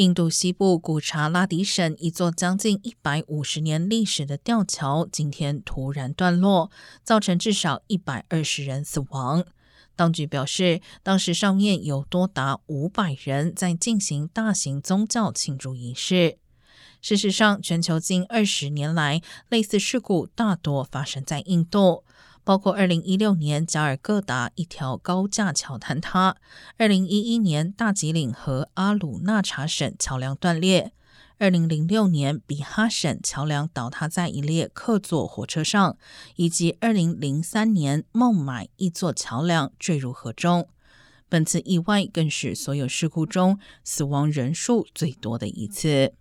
印度西部古查拉迪省一座将近一百五十年历史的吊桥今天突然断落，造成至少一百二十人死亡。当局表示，当时上面有多达五百人在进行大型宗教庆祝仪式。事实上，全球近二十年来，类似事故大多发生在印度。包括二零一六年加尔各答一条高架桥坍塌，二零一一年大吉岭和阿鲁纳查省桥梁断裂，二零零六年比哈省桥梁倒塌在一列客座火车上，以及二零零三年孟买一座桥梁坠入河中。本次意外更是所有事故中死亡人数最多的一次。